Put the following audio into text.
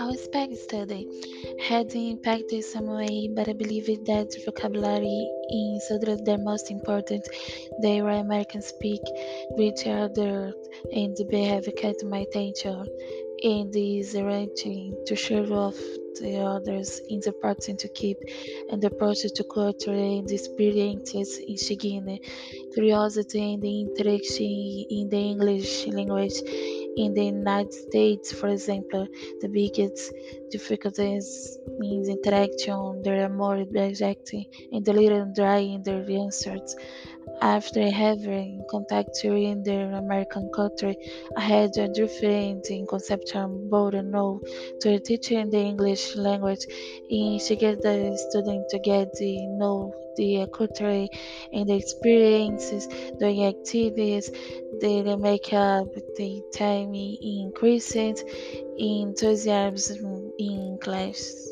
Our spec study had impacted in some way, but I believe that vocabulary is the most important. They were American speak with other and behave kept my attention and is writing to share of the others is important to keep and approach to culture and experiences in Shigine, curiosity and interaction in the English language in the United States, for example, the biggest difficulties in interaction, they are more direct and a little dry in their answers. After having contact in the American country, I had a different conception about know to teaching the English language and to get the student to get the know the culture and the experiences, doing activities, they makeup, the time increases enthusiasm in class.